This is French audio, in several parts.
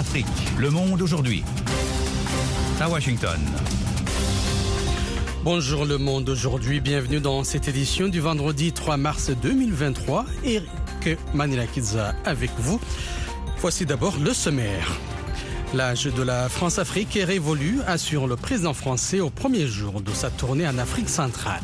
Afrique. Le monde aujourd'hui. À Washington. Bonjour le monde aujourd'hui, bienvenue dans cette édition du vendredi 3 mars 2023. Eric Manilakidza avec vous. Voici d'abord le sommaire. L'âge de la France-Afrique est révolu, assure le président français au premier jour de sa tournée en Afrique centrale.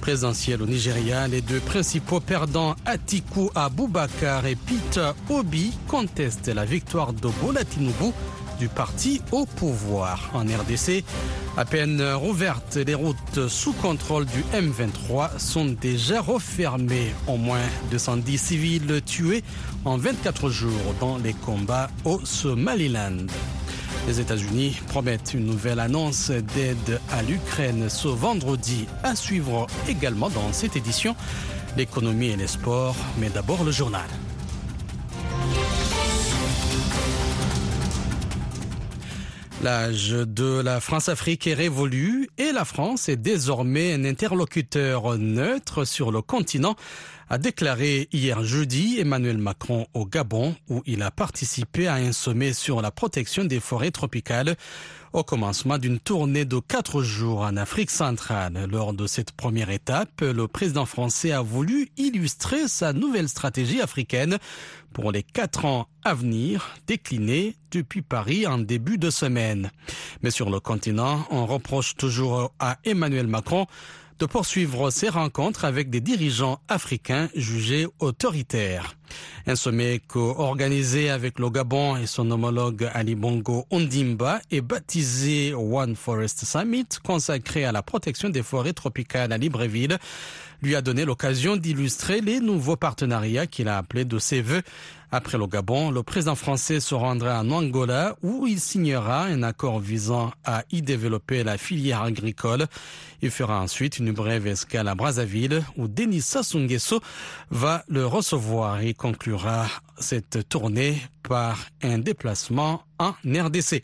Présidentielle au Nigeria, les deux principaux perdants, Atiku Abubakar et Peter Obi, contestent la victoire de Bola Tinubu du parti au pouvoir. En RDC, à peine rouvertes, les routes sous contrôle du M23 sont déjà refermées. Au moins 210 civils tués en 24 jours dans les combats au Somaliland. Les États-Unis promettent une nouvelle annonce d'aide à l'Ukraine ce vendredi à suivre également dans cette édition l'économie et les sports, mais d'abord le journal. L'âge de la France-Afrique est révolu et la France est désormais un interlocuteur neutre sur le continent, a déclaré hier jeudi Emmanuel Macron au Gabon où il a participé à un sommet sur la protection des forêts tropicales au commencement d'une tournée de quatre jours en Afrique centrale. Lors de cette première étape, le président français a voulu illustrer sa nouvelle stratégie africaine pour les quatre ans à venir, déclinée depuis Paris en début de semaine. Mais sur le continent, on reproche toujours à Emmanuel Macron de poursuivre ses rencontres avec des dirigeants africains jugés autoritaires. Un sommet co-organisé avec le Gabon et son homologue Ali Bongo Ondimba est baptisé One Forest Summit, consacré à la protection des forêts tropicales à Libreville, lui a donné l'occasion d'illustrer les nouveaux partenariats qu'il a appelés de ses voeux. Après le Gabon, le président français se rendra en Angola où il signera un accord visant à y développer la filière agricole. Il fera ensuite une brève escale à Brazzaville où Denis Sassou Nguesso va le recevoir et conclura cette tournée par un déplacement en RDC.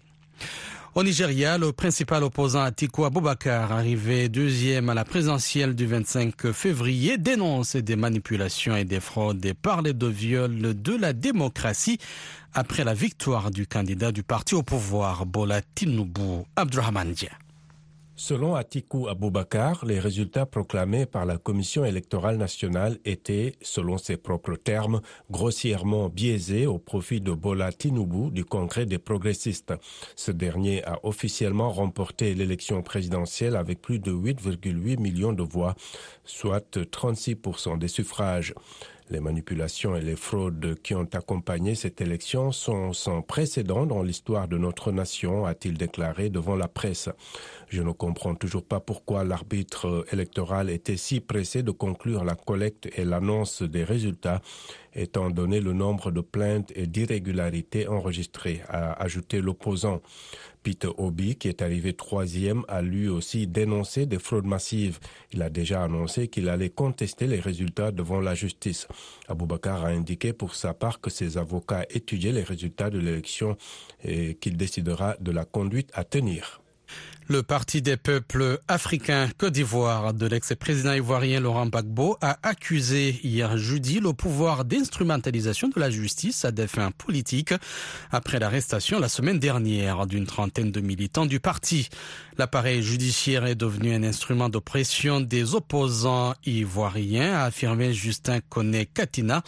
Au Nigeria, le principal opposant Atiku Abubakar, arrivé deuxième à la présidentielle du 25 février, dénonce des manipulations et des fraudes et parle de viol de la démocratie après la victoire du candidat du parti au pouvoir, Bola Tinubu Abdurrahman Selon Atiku Abubakar, les résultats proclamés par la Commission électorale nationale étaient, selon ses propres termes, grossièrement biaisés au profit de Bola Tinubu du Congrès des progressistes. Ce dernier a officiellement remporté l'élection présidentielle avec plus de 8,8 millions de voix, soit 36% des suffrages. Les manipulations et les fraudes qui ont accompagné cette élection sont sans précédent dans l'histoire de notre nation, a-t-il déclaré devant la presse. Je ne comprends toujours pas pourquoi l'arbitre électoral était si pressé de conclure la collecte et l'annonce des résultats, étant donné le nombre de plaintes et d'irrégularités enregistrées, a ajouté l'opposant. Peter Obi, qui est arrivé troisième, a lui aussi dénoncé des fraudes massives. Il a déjà annoncé qu'il allait contester les résultats devant la justice. Aboubakar a indiqué pour sa part que ses avocats étudiaient les résultats de l'élection et qu'il décidera de la conduite à tenir. Le Parti des peuples africains Côte d'Ivoire de l'ex-président ivoirien Laurent Gbagbo a accusé hier jeudi le pouvoir d'instrumentalisation de la justice à des fins politiques après l'arrestation la semaine dernière d'une trentaine de militants du parti. L'appareil judiciaire est devenu un instrument de pression des opposants ivoiriens, a affirmé Justin Koné Katina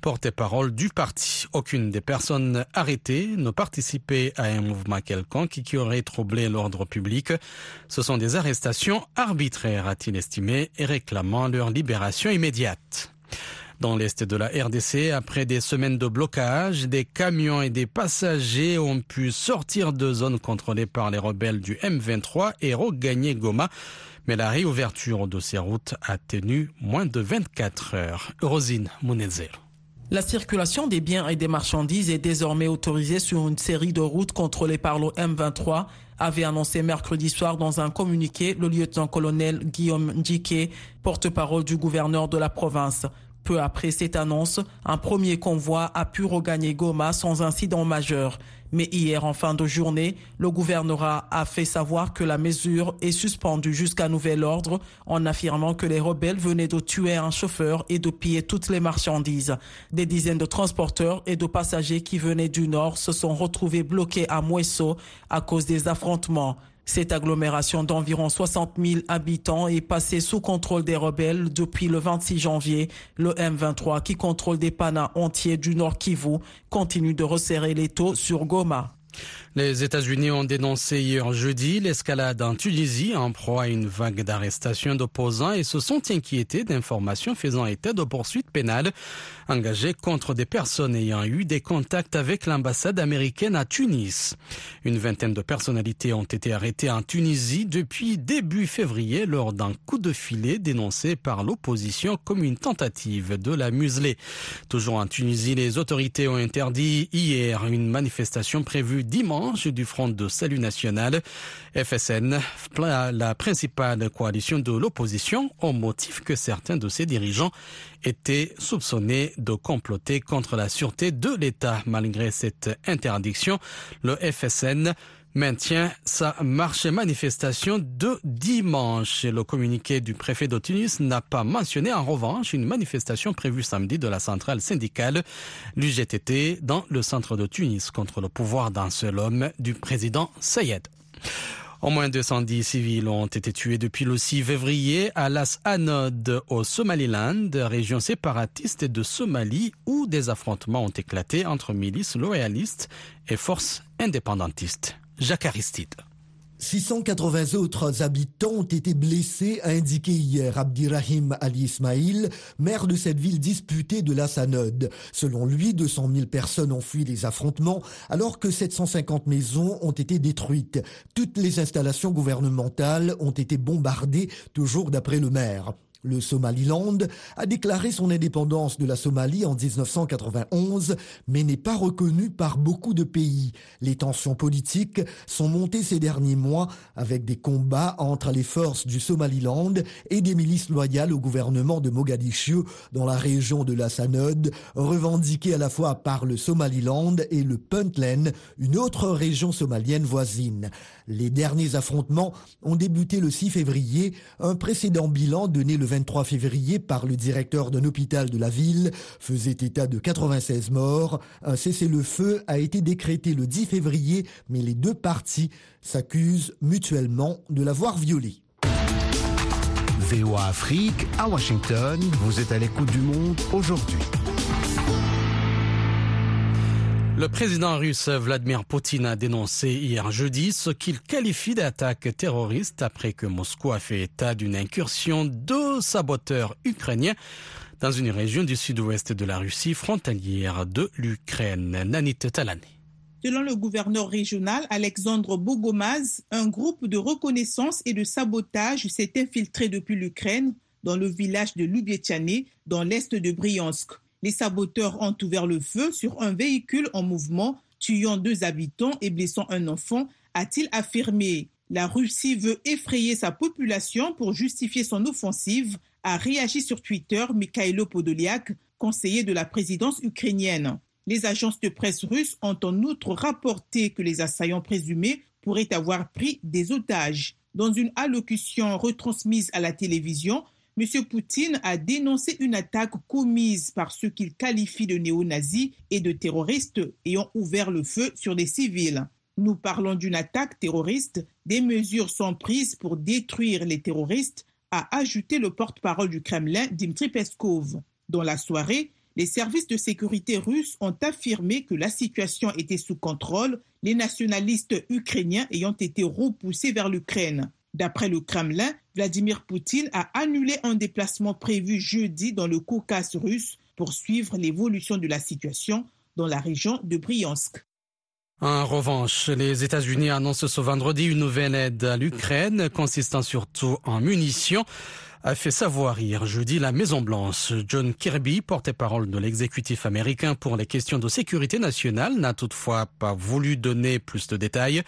porte-parole du parti. Aucune des personnes arrêtées ne participait à un mouvement quelconque qui aurait troublé l'ordre public. Ce sont des arrestations arbitraires, a-t-il estimé, et réclamant leur libération immédiate. Dans l'est de la RDC, après des semaines de blocage, des camions et des passagers ont pu sortir de zones contrôlées par les rebelles du M23 et regagner Goma. Mais la réouverture de ces routes a tenu moins de 24 heures. Rosine Munezero. La circulation des biens et des marchandises est désormais autorisée sur une série de routes contrôlées par le M23, avait annoncé mercredi soir dans un communiqué le lieutenant-colonel Guillaume Ndike, porte-parole du gouverneur de la province. Peu après cette annonce, un premier convoi a pu regagner Goma sans incident majeur. Mais hier, en fin de journée, le gouvernorat a fait savoir que la mesure est suspendue jusqu'à nouvel ordre en affirmant que les rebelles venaient de tuer un chauffeur et de piller toutes les marchandises. Des dizaines de transporteurs et de passagers qui venaient du nord se sont retrouvés bloqués à Mouesso à cause des affrontements. Cette agglomération d'environ 60 000 habitants est passée sous contrôle des rebelles depuis le 26 janvier. Le M23, qui contrôle des panas entiers du Nord Kivu, continue de resserrer les taux sur Goma. Les États-Unis ont dénoncé hier jeudi l'escalade en Tunisie en proie à une vague d'arrestations d'opposants et se sont inquiétés d'informations faisant état de poursuites pénales engagées contre des personnes ayant eu des contacts avec l'ambassade américaine à Tunis. Une vingtaine de personnalités ont été arrêtées en Tunisie depuis début février lors d'un coup de filet dénoncé par l'opposition comme une tentative de la museler. Toujours en Tunisie, les autorités ont interdit hier une manifestation prévue dimanche du Front de Salut National, FSN, la principale coalition de l'opposition, au motif que certains de ses dirigeants étaient soupçonnés de comploter contre la sûreté de l'État. Malgré cette interdiction, le FSN maintient sa marche et manifestation de dimanche. Le communiqué du préfet de Tunis n'a pas mentionné en revanche une manifestation prévue samedi de la centrale syndicale, l'UGTT, dans le centre de Tunis contre le pouvoir d'un seul homme du président Sayed. Au moins 210 civils ont été tués depuis le 6 février à Las Anod au Somaliland, région séparatiste de Somalie où des affrontements ont éclaté entre milices loyalistes et forces indépendantistes. Jacques Aristide. 680 autres habitants ont été blessés, a indiqué hier Abdirahim Ali Ismail, maire de cette ville disputée de la Sanod. Selon lui, 200 000 personnes ont fui les affrontements, alors que 750 maisons ont été détruites. Toutes les installations gouvernementales ont été bombardées, toujours d'après le maire. Le Somaliland a déclaré son indépendance de la Somalie en 1991, mais n'est pas reconnu par beaucoup de pays. Les tensions politiques sont montées ces derniers mois avec des combats entre les forces du Somaliland et des milices loyales au gouvernement de Mogadiscio dans la région de la Sanod, revendiquée à la fois par le Somaliland et le Puntland, une autre région somalienne voisine. Les derniers affrontements ont débuté le 6 février, un précédent bilan donné le 23 février par le directeur d'un hôpital de la ville faisait état de 96 morts. Un cessez-le-feu a été décrété le 10 février, mais les deux parties s'accusent mutuellement de l'avoir violé. VOA Afrique, à Washington, vous êtes à l'écoute du monde aujourd'hui. Le président russe Vladimir Poutine a dénoncé hier jeudi ce qu'il qualifie d'attaque terroriste après que Moscou a fait état d'une incursion de saboteurs ukrainiens dans une région du sud-ouest de la Russie frontalière de l'Ukraine. Nanit Talani. Selon le gouverneur régional Alexandre Bogomaz, un groupe de reconnaissance et de sabotage s'est infiltré depuis l'Ukraine dans le village de Lubietiane, dans l'est de Bryansk. Les saboteurs ont ouvert le feu sur un véhicule en mouvement, tuant deux habitants et blessant un enfant, a-t-il affirmé. La Russie veut effrayer sa population pour justifier son offensive, a réagi sur Twitter Mikhailo Podoliak, conseiller de la présidence ukrainienne. Les agences de presse russes ont en outre rapporté que les assaillants présumés pourraient avoir pris des otages. Dans une allocution retransmise à la télévision, M. Poutine a dénoncé une attaque commise par ceux qu'il qualifie de néo-nazis et de terroristes ayant ouvert le feu sur des civils. Nous parlons d'une attaque terroriste, des mesures sont prises pour détruire les terroristes, a ajouté le porte-parole du Kremlin, Dmitry Peskov. Dans la soirée, les services de sécurité russes ont affirmé que la situation était sous contrôle, les nationalistes ukrainiens ayant été repoussés vers l'Ukraine. D'après le Kremlin, Vladimir Poutine a annulé un déplacement prévu jeudi dans le Caucase russe pour suivre l'évolution de la situation dans la région de Bryansk. En revanche, les États-Unis annoncent ce vendredi une nouvelle aide à l'Ukraine consistant surtout en munitions a fait savoir hier jeudi la Maison-Blanche. John Kirby, porte-parole de l'exécutif américain pour les questions de sécurité nationale, n'a toutefois pas voulu donner plus de détails.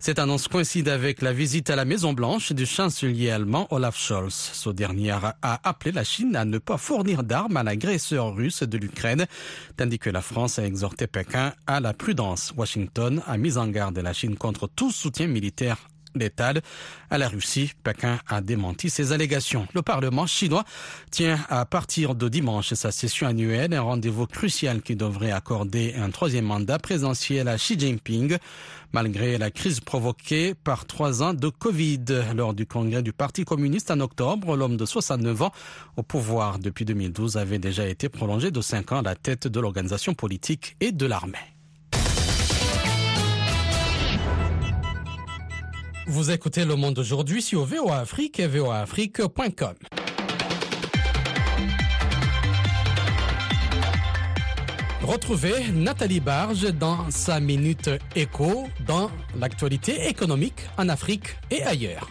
Cette annonce coïncide avec la visite à la Maison-Blanche du chancelier allemand Olaf Scholz. Ce dernier a appelé la Chine à ne pas fournir d'armes à l'agresseur russe de l'Ukraine, tandis que la France a exhorté Pékin à la prudence. Washington a mis en garde la Chine contre tout soutien militaire létale à la Russie. Pékin a démenti ces allégations. Le Parlement chinois tient à partir de dimanche sa session annuelle, un rendez-vous crucial qui devrait accorder un troisième mandat présidentiel à Xi Jinping, malgré la crise provoquée par trois ans de Covid. Lors du congrès du Parti communiste en octobre, l'homme de 69 ans au pouvoir depuis 2012 avait déjà été prolongé de cinq ans à la tête de l'organisation politique et de l'armée. Vous écoutez Le Monde aujourd'hui sur VOA Afrique et voaafrique.com. Retrouvez Nathalie Barge dans sa minute écho dans l'actualité économique en Afrique et ailleurs.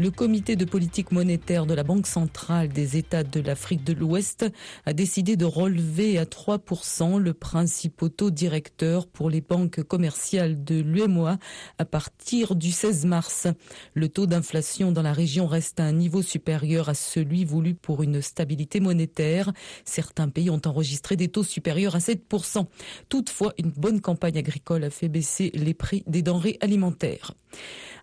Le comité de politique monétaire de la Banque centrale des États de l'Afrique de l'Ouest a décidé de relever à 3% le principal taux directeur pour les banques commerciales de l'UMOA à partir du 16 mars. Le taux d'inflation dans la région reste à un niveau supérieur à celui voulu pour une stabilité monétaire. Certains pays ont enregistré des taux supérieurs à 7%. Toutefois, une bonne campagne agricole a fait baisser les prix des denrées alimentaires.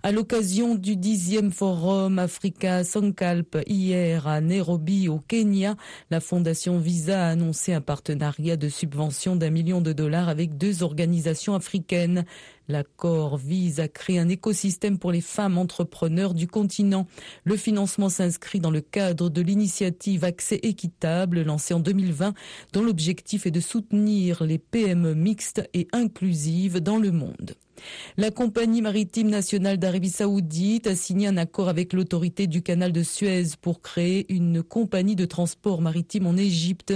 À l'occasion du dixième forum Africa Sankalp hier à Nairobi au Kenya, la fondation Visa a annoncé un partenariat de subvention d'un million de dollars avec deux organisations africaines. L'accord vise à créer un écosystème pour les femmes entrepreneurs du continent. Le financement s'inscrit dans le cadre de l'initiative Accès équitable lancée en 2020 dont l'objectif est de soutenir les PME mixtes et inclusives dans le monde. La compagnie maritime nationale d'Arabie saoudite a signé un accord avec l'autorité du canal de Suez pour créer une compagnie de transport maritime en Égypte.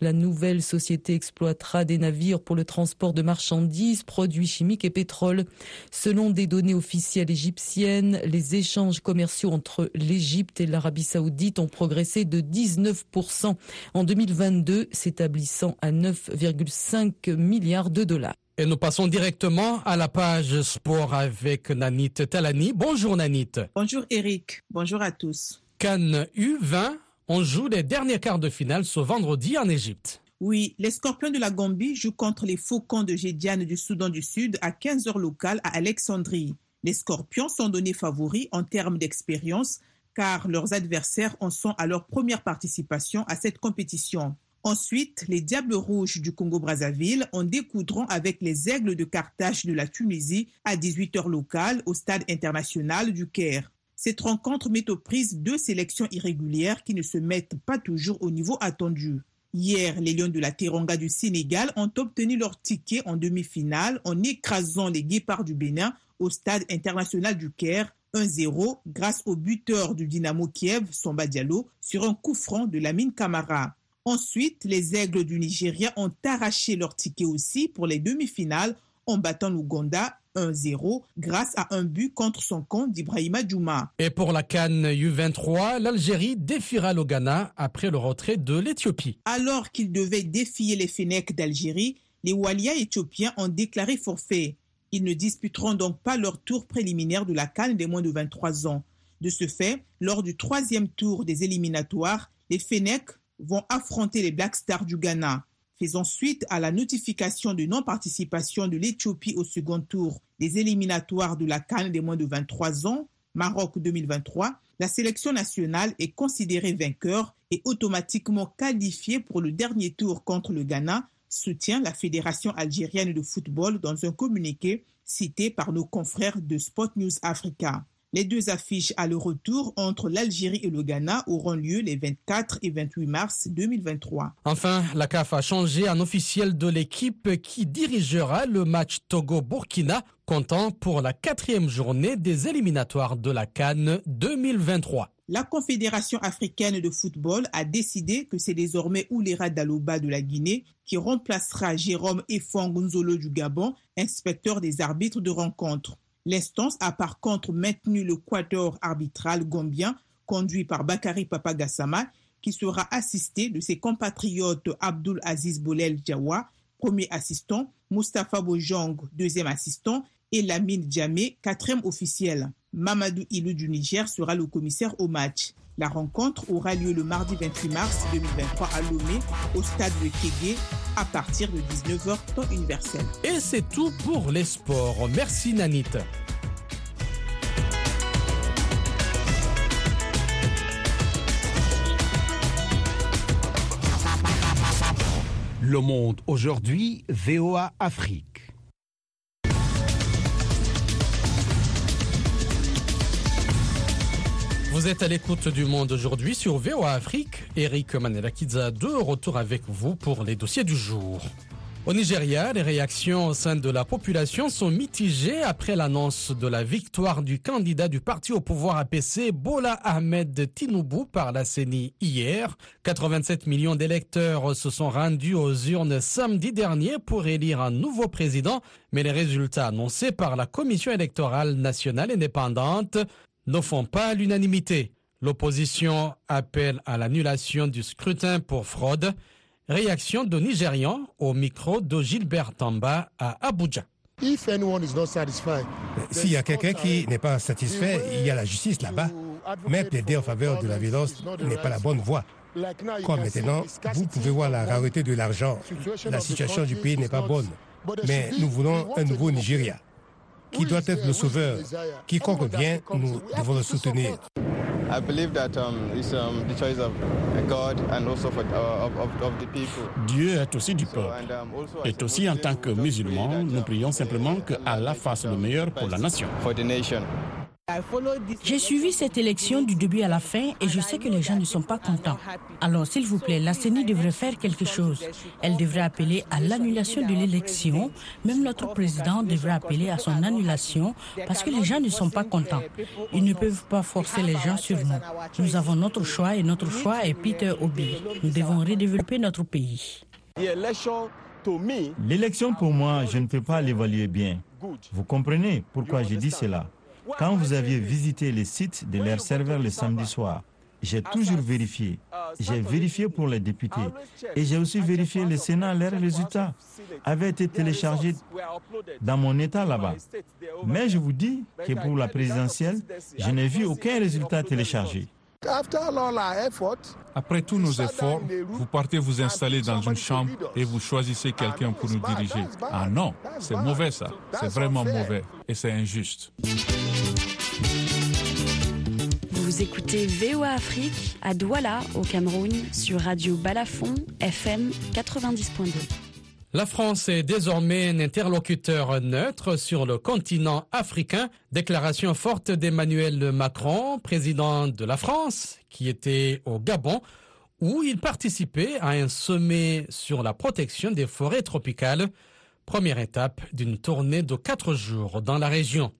La nouvelle société exploitera des navires pour le transport de marchandises, produits chimiques et pétrole. Selon des données officielles égyptiennes, les échanges commerciaux entre l'Égypte et l'Arabie saoudite ont progressé de 19% en 2022, s'établissant à 9,5 milliards de dollars. Et nous passons directement à la page sport avec Nanit Talani. Bonjour Nanit. Bonjour Eric. Bonjour à tous. Cannes U20, on joue les derniers quarts de finale ce vendredi en Égypte. Oui, les Scorpions de la Gambie jouent contre les Faucons de Gédiane du Soudan du Sud à 15h locales à Alexandrie. Les Scorpions sont donnés favoris en termes d'expérience car leurs adversaires en sont à leur première participation à cette compétition. Ensuite, les Diables Rouges du Congo-Brazzaville en découdront avec les Aigles de Carthage de la Tunisie à 18h locales au Stade international du Caire. Cette rencontre met aux prises deux sélections irrégulières qui ne se mettent pas toujours au niveau attendu. Hier, les Lions de la Teranga du Sénégal ont obtenu leur ticket en demi-finale en écrasant les Guépards du Bénin au Stade international du Caire 1-0 grâce au buteur du Dynamo Kiev, Somba Diallo, sur un coup franc de Lamine Camara. Ensuite, les Aigles du Nigeria ont arraché leur ticket aussi pour les demi-finales en battant l'Ouganda 1-0 grâce à un but contre son camp d'Ibrahima Djouma. Et pour la Cannes U23, l'Algérie défiera le Ghana après le retrait de l'Éthiopie. Alors qu'ils devaient défier les Fennecs d'Algérie, les Walia éthiopiens ont déclaré forfait. Ils ne disputeront donc pas leur tour préliminaire de la Cannes des moins de 23 ans. De ce fait, lors du troisième tour des éliminatoires, les Fennecs vont affronter les Black Stars du Ghana. Faisant suite à la notification de non-participation de l'Éthiopie au second tour des éliminatoires de la Cannes des moins de 23 ans, Maroc 2023, la sélection nationale est considérée vainqueur et automatiquement qualifiée pour le dernier tour contre le Ghana, soutient la Fédération algérienne de football dans un communiqué cité par nos confrères de Spot News Africa. Les deux affiches à le retour entre l'Algérie et le Ghana auront lieu les 24 et 28 mars 2023. Enfin, la CAF a changé un officiel de l'équipe qui dirigera le match Togo-Burkina, comptant pour la quatrième journée des éliminatoires de la Cannes 2023. La Confédération africaine de football a décidé que c'est désormais Oulera Daloba de la Guinée qui remplacera Jérôme Efong du Gabon, inspecteur des arbitres de rencontre. L'instance a par contre maintenu le quator arbitral gambien conduit par Bakari Papagassama, qui sera assisté de ses compatriotes Abdul Aziz Bolel Djawa, premier assistant, Mustafa Bojang, deuxième assistant, et Lamine Djamé, quatrième officiel. Mamadou Ilou du Niger sera le commissaire au match. La rencontre aura lieu le mardi 28 mars 2023 à Lomé, au stade de Kégué, à partir de 19h temps universel. Et c'est tout pour les sports. Merci Nanit. Le monde aujourd'hui, VOA Afrique. Vous êtes à l'écoute du monde aujourd'hui sur VOA Afrique. Eric Manelakidza de retour avec vous pour les dossiers du jour. Au Nigeria, les réactions au sein de la population sont mitigées après l'annonce de la victoire du candidat du parti au pouvoir APC, Bola Ahmed Tinubu, par la CENI hier. 87 millions d'électeurs se sont rendus aux urnes samedi dernier pour élire un nouveau président, mais les résultats annoncés par la Commission électorale nationale indépendante ne font pas l'unanimité. L'opposition appelle à l'annulation du scrutin pour fraude. Réaction de Nigérians au micro de Gilbert Tamba à Abuja. S'il y a quelqu'un qui n'est pas satisfait, il y a la justice là-bas. Mais plaider en faveur de la violence n'est pas la bonne voie. Comme maintenant, vous pouvez voir la rareté de l'argent. La situation du pays n'est pas bonne. Mais nous voulons un nouveau Nigeria qui doit être le sauveur. Quiconque vient, nous devons le soutenir. Dieu est aussi du peuple. Et aussi en tant que musulmans, nous prions simplement que Allah fasse le meilleur pour la nation. J'ai suivi cette élection du début à la fin et je sais que les gens ne sont pas contents. Alors, s'il vous plaît, la CENI devrait faire quelque chose. Elle devrait appeler à l'annulation de l'élection. Même notre président devrait appeler à son annulation parce que les gens ne sont pas contents. Ils ne peuvent pas forcer les gens sur nous. Nous avons notre choix et notre choix est Peter Obi. Nous devons redévelopper notre pays. L'élection pour moi, je ne peux pas l'évaluer bien. Vous comprenez pourquoi j'ai dit cela quand vous aviez visité les sites de leurs serveurs le samedi soir, j'ai toujours vérifié. J'ai vérifié pour les députés et j'ai aussi vérifié le Sénat. Leurs résultats avaient été téléchargés dans mon État là-bas. Mais je vous dis que pour la présidentielle, je n'ai vu aucun résultat téléchargé. Après tous nos efforts, vous partez vous installer dans une chambre et vous choisissez quelqu'un pour nous diriger. Ah non, c'est mauvais ça. C'est vraiment mauvais et c'est injuste. Vous écoutez VOA Afrique à Douala, au Cameroun, sur Radio Balafon, FM 90.2. La France est désormais un interlocuteur neutre sur le continent africain. Déclaration forte d'Emmanuel Macron, président de la France, qui était au Gabon, où il participait à un sommet sur la protection des forêts tropicales. Première étape d'une tournée de quatre jours dans la région.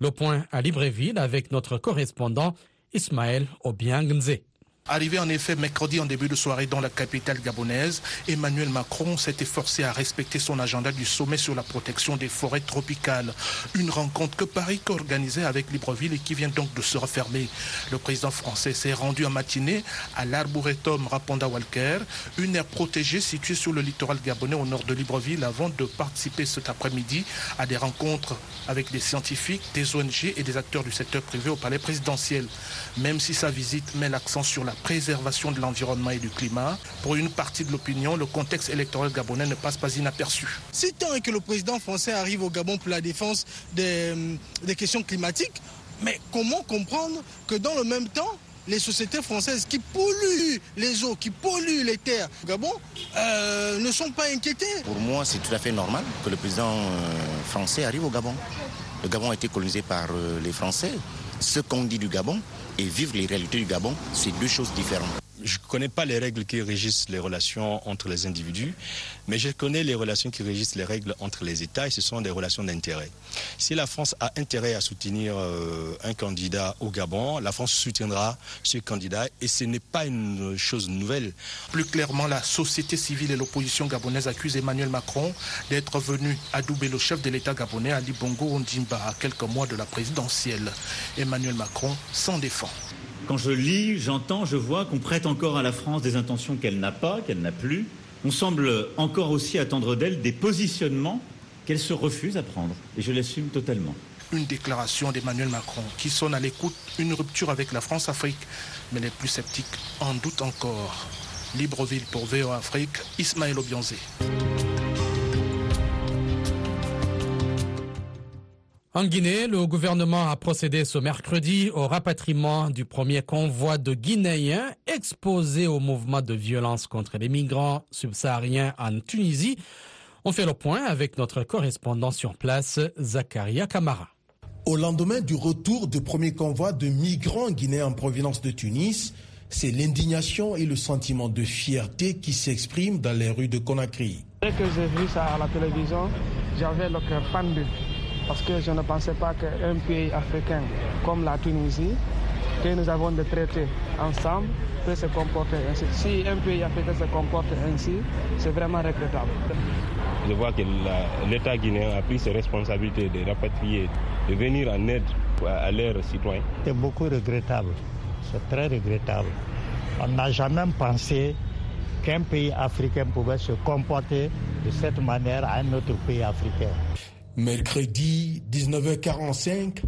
Le point à Libreville avec notre correspondant Ismaël Obiangnze. Arrivé en effet mercredi en début de soirée dans la capitale gabonaise, Emmanuel Macron s'est efforcé à respecter son agenda du sommet sur la protection des forêts tropicales. Une rencontre que Paris organisait avec Libreville et qui vient donc de se refermer. Le président français s'est rendu en matinée à l'Arboretum Raponda Walker, une aire protégée située sur le littoral gabonais au nord de Libreville avant de participer cet après-midi à des rencontres avec des scientifiques, des ONG et des acteurs du secteur privé au palais présidentiel. Même si sa visite met l'accent sur la préservation de l'environnement et du climat. Pour une partie de l'opinion, le contexte électoral gabonais ne passe pas inaperçu. Si tant est que le président français arrive au Gabon pour la défense des, des questions climatiques, mais comment comprendre que dans le même temps, les sociétés françaises qui polluent les eaux, qui polluent les terres au Gabon, euh, ne sont pas inquiétées? Pour moi, c'est tout à fait normal que le président euh, français arrive au Gabon. Le Gabon a été colonisé par euh, les Français. Ce qu'on dit du Gabon, et vivre les réalités du Gabon, c'est deux choses différentes. Je ne connais pas les règles qui régissent les relations entre les individus, mais je connais les relations qui régissent les règles entre les États et ce sont des relations d'intérêt. Si la France a intérêt à soutenir euh, un candidat au Gabon, la France soutiendra ce candidat et ce n'est pas une chose nouvelle. Plus clairement, la société civile et l'opposition gabonaise accusent Emmanuel Macron d'être venu adouber le chef de l'État gabonais Ali Bongo Ondimba à quelques mois de la présidentielle. Emmanuel Macron s'en défend. Quand je lis, j'entends, je vois qu'on prête encore à la France des intentions qu'elle n'a pas, qu'elle n'a plus. On semble encore aussi attendre d'elle des positionnements qu'elle se refuse à prendre. Et je l'assume totalement. Une déclaration d'Emmanuel Macron qui sonne à l'écoute une rupture avec la France-Afrique. Mais les plus sceptiques en doutent encore. Libreville pour VO Afrique, Ismaël Obianzé. En Guinée, le gouvernement a procédé ce mercredi au rapatriement du premier convoi de Guinéens exposés au mouvement de violence contre les migrants subsahariens en Tunisie. On fait le point avec notre correspondant sur place, Zakaria Kamara. Au lendemain du retour du premier convoi de migrants guinéens en provenance de Tunis, c'est l'indignation et le sentiment de fierté qui s'expriment dans les rues de Conakry. Dès que j'ai vu ça à la télévision, j'avais le cœur pendu parce que je ne pensais pas qu'un pays africain comme la Tunisie, que nous avons de traités ensemble, peut se comporter ainsi. Si un pays africain se comporte ainsi, c'est vraiment regrettable. Je vois que l'État guinéen a pris ses responsabilités de rapatrier, de venir en aide à leurs citoyens. C'est beaucoup regrettable. C'est très regrettable. On n'a jamais pensé qu'un pays africain pouvait se comporter de cette manière à un autre pays africain. Mercredi 19h45,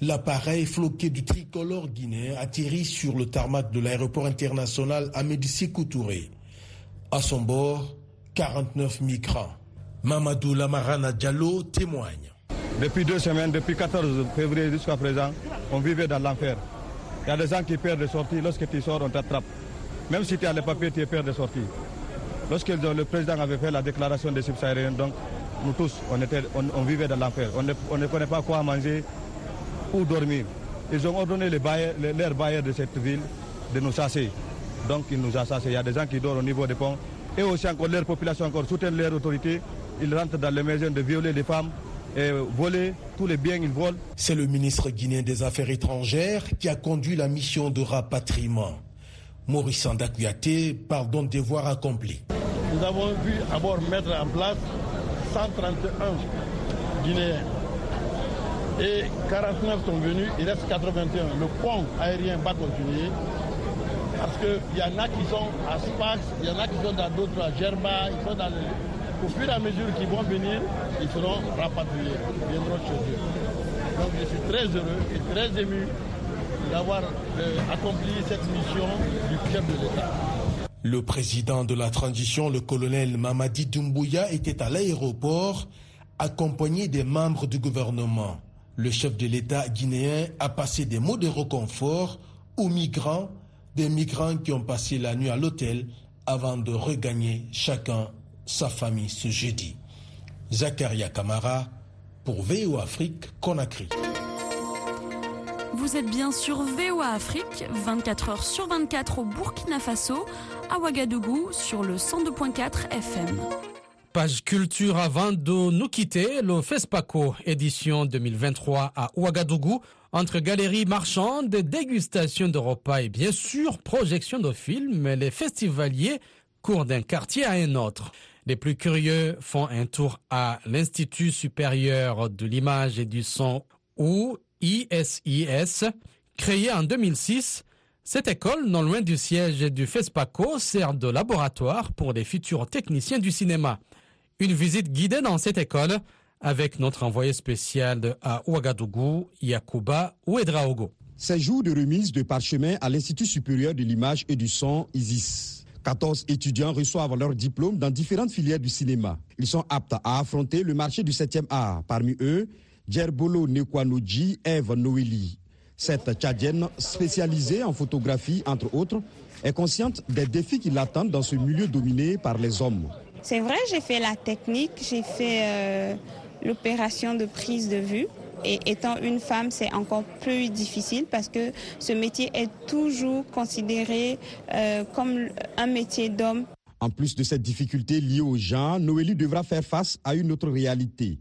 l'appareil floqué du tricolore guinéen atterrit sur le tarmac de l'aéroport international Amédi Sékou Touré. À son bord, 49 migrants. Mamadou Lamarana Diallo témoigne. Depuis deux semaines, depuis 14 février jusqu'à présent, on vivait dans l'enfer. Il y a des gens qui perdent de sortie. Lorsque tu sors, on t'attrape. Même si tu as les papiers, tu perds de sortie. Lorsque le président avait fait la déclaration des subsahariens, donc nous tous, on, était, on, vivait dans l'enfer. On ne, on ne connaît pas quoi manger ou dormir. Ils ont ordonné les bailleurs, les, leurs bailleurs de cette ville de nous chasser. Donc ils nous ont chassés. Il y a des gens qui dorment au niveau des ponts. Et aussi encore, leur population encore soutiennent leur autorité. Ils rentrent dans les maisons de violer les femmes et voler tous les biens qu'ils volent. C'est le ministre guinéen des Affaires étrangères qui a conduit la mission de rapatriement. Maurice Andakouyaté parle donc des devoirs accomplis. Nous avons vu à bord mettre en place 131 Guinéens. Et 49 sont venus, il reste 81. Le pont aérien va continuer parce qu'il y en a qui sont à Sfax, il y en a qui sont dans d'autres, à Gerba, ils sont dans Au fur et à mesure qu'ils vont venir, ils seront rapatriés, ils viendront chez eux. Donc je suis très heureux et très ému d'avoir euh, accompli cette mission du chef de l'État. Le président de la transition, le colonel Mamadi Doumbouya, était à l'aéroport accompagné des membres du gouvernement. Le chef de l'État guinéen a passé des mots de reconfort aux migrants, des migrants qui ont passé la nuit à l'hôtel avant de regagner chacun sa famille ce jeudi. Zakaria Kamara pour VO Afrique Conakry. Vous êtes bien sur VOA Afrique, 24 heures sur 24 au Burkina Faso, à Ouagadougou sur le 102.4 FM. Page culture avant de nous quitter, le FESPACO édition 2023 à Ouagadougou, entre galeries marchandes, dégustation de repas et bien sûr projection de films, les festivaliers courent d'un quartier à un autre. Les plus curieux font un tour à l'Institut supérieur de l'image et du son ou ISIS, créée en 2006. Cette école, non loin du siège du FESPACO, sert de laboratoire pour les futurs techniciens du cinéma. Une visite guidée dans cette école avec notre envoyé spécial à Ouagadougou, Yakuba Ouedraogo. Ces jours de remise de parchemin à l'Institut supérieur de l'image et du son ISIS. 14 étudiants reçoivent leur diplôme dans différentes filières du cinéma. Ils sont aptes à affronter le marché du 7e art. Parmi eux, Djerbolo Nekwanoji Eve Noeli. Cette Tchadienne, spécialisée en photographie, entre autres, est consciente des défis qui l'attendent dans ce milieu dominé par les hommes. C'est vrai, j'ai fait la technique, j'ai fait euh, l'opération de prise de vue. Et étant une femme, c'est encore plus difficile parce que ce métier est toujours considéré euh, comme un métier d'homme. En plus de cette difficulté liée au genre, Noélie devra faire face à une autre réalité.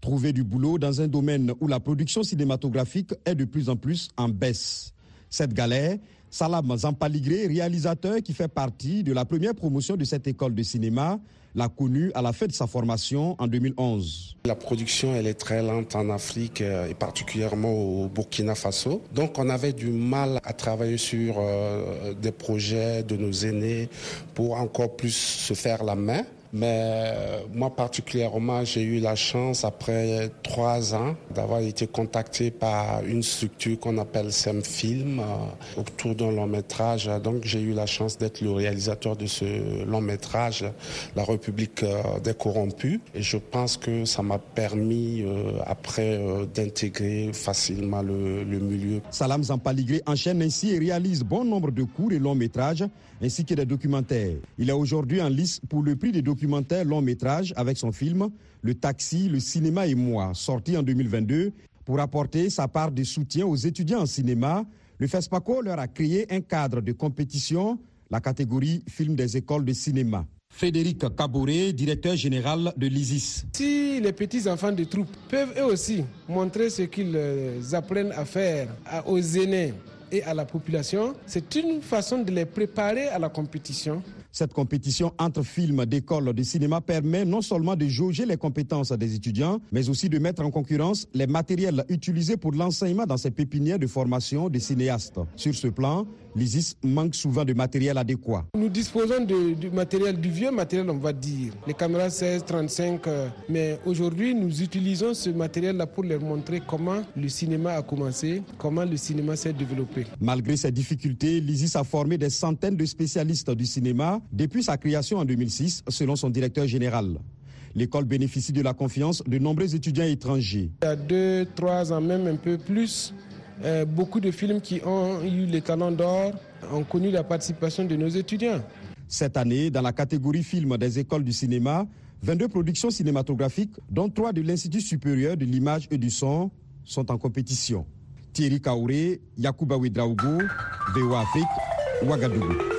Trouver du boulot dans un domaine où la production cinématographique est de plus en plus en baisse. Cette galère Salam Zampaligré, réalisateur qui fait partie de la première promotion de cette école de cinéma, l'a connu à la fin de sa formation en 2011. La production, elle est très lente en Afrique euh, et particulièrement au Burkina Faso. Donc on avait du mal à travailler sur euh, des projets de nos aînés pour encore plus se faire la main. Mais euh, moi particulièrement, j'ai eu la chance, après trois ans, d'avoir été contacté par une structure qu'on appelle SEMFilm euh, autour d'un long métrage. Donc j'ai eu la chance d'être le réalisateur de ce long métrage, La République euh, des corrompus. Et je pense que ça m'a permis après d'intégrer facilement le, le milieu. Salam Zampaligré enchaîne ainsi et réalise bon nombre de courts et longs métrages ainsi que des documentaires. Il est aujourd'hui en lice pour le prix des documentaires long métrage avec son film Le Taxi, le cinéma et moi, sorti en 2022. Pour apporter sa part de soutien aux étudiants en cinéma, le FESPACO leur a créé un cadre de compétition, la catégorie film des écoles de cinéma. Frédéric Caboret, directeur général de l'ISIS. Si les petits enfants de troupes peuvent eux aussi montrer ce qu'ils apprennent à faire aux aînés, et à la population. C'est une façon de les préparer à la compétition. Cette compétition entre films d'école de cinéma permet non seulement de jauger les compétences des étudiants, mais aussi de mettre en concurrence les matériels utilisés pour l'enseignement dans ces pépinières de formation des cinéastes. Sur ce plan, l'ISIS manque souvent de matériel adéquat. Nous disposons du matériel, du vieux matériel, on va dire, les caméras 16, 35, euh, mais aujourd'hui nous utilisons ce matériel-là pour leur montrer comment le cinéma a commencé, comment le cinéma s'est développé. Malgré ces difficultés, l'ISIS a formé des centaines de spécialistes du cinéma depuis sa création en 2006, selon son directeur général. L'école bénéficie de la confiance de nombreux étudiants étrangers. Il y a deux, trois ans, même un peu plus, euh, beaucoup de films qui ont eu les talents d'or ont connu la participation de nos étudiants. Cette année, dans la catégorie film des écoles du cinéma, 22 productions cinématographiques, dont trois de l'Institut supérieur de l'image et du son, sont en compétition. Thierry Kaouré, Yacouba Ouedraogo, VOA Afrique, Ouagadougou.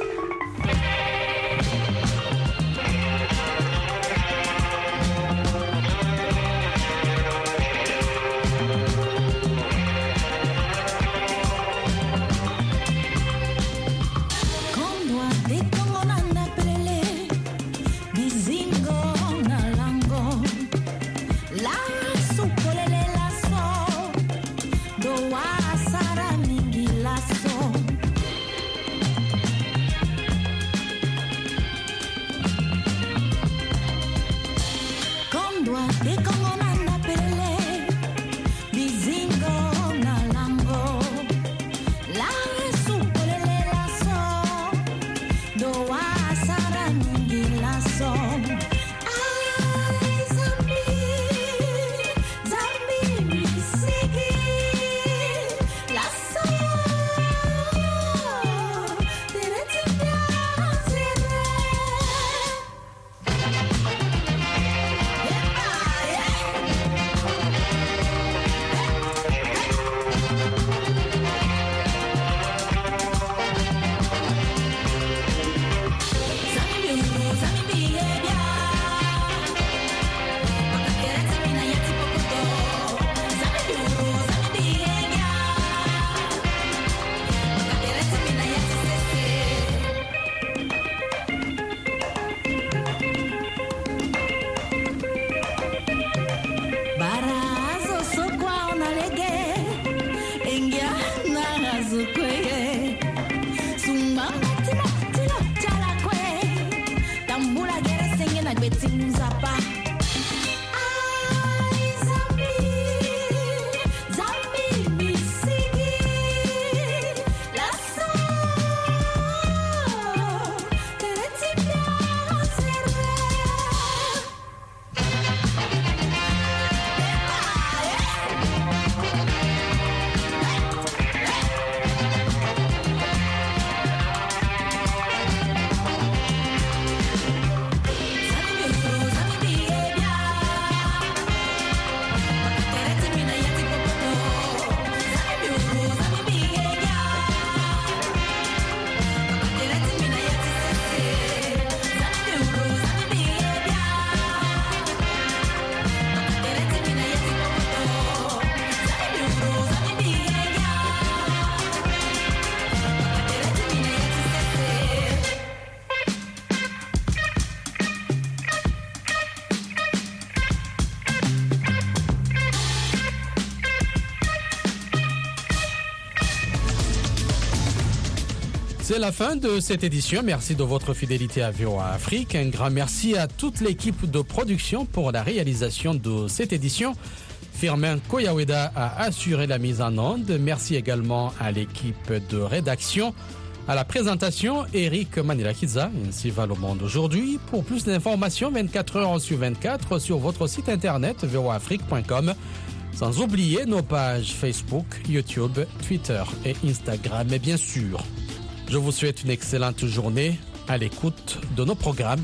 C'est la fin de cette édition. Merci de votre fidélité à VOA Afrique. Un grand merci à toute l'équipe de production pour la réalisation de cette édition. Firmin Koyaweda a assuré la mise en onde. Merci également à l'équipe de rédaction. À la présentation, Eric Manilakiza, ainsi va le monde aujourd'hui. Pour plus d'informations, 24 heures sur 24 sur votre site internet voafrique.com. Sans oublier nos pages Facebook, YouTube, Twitter et Instagram. Et bien sûr, je vous souhaite une excellente journée à l'écoute de nos programmes.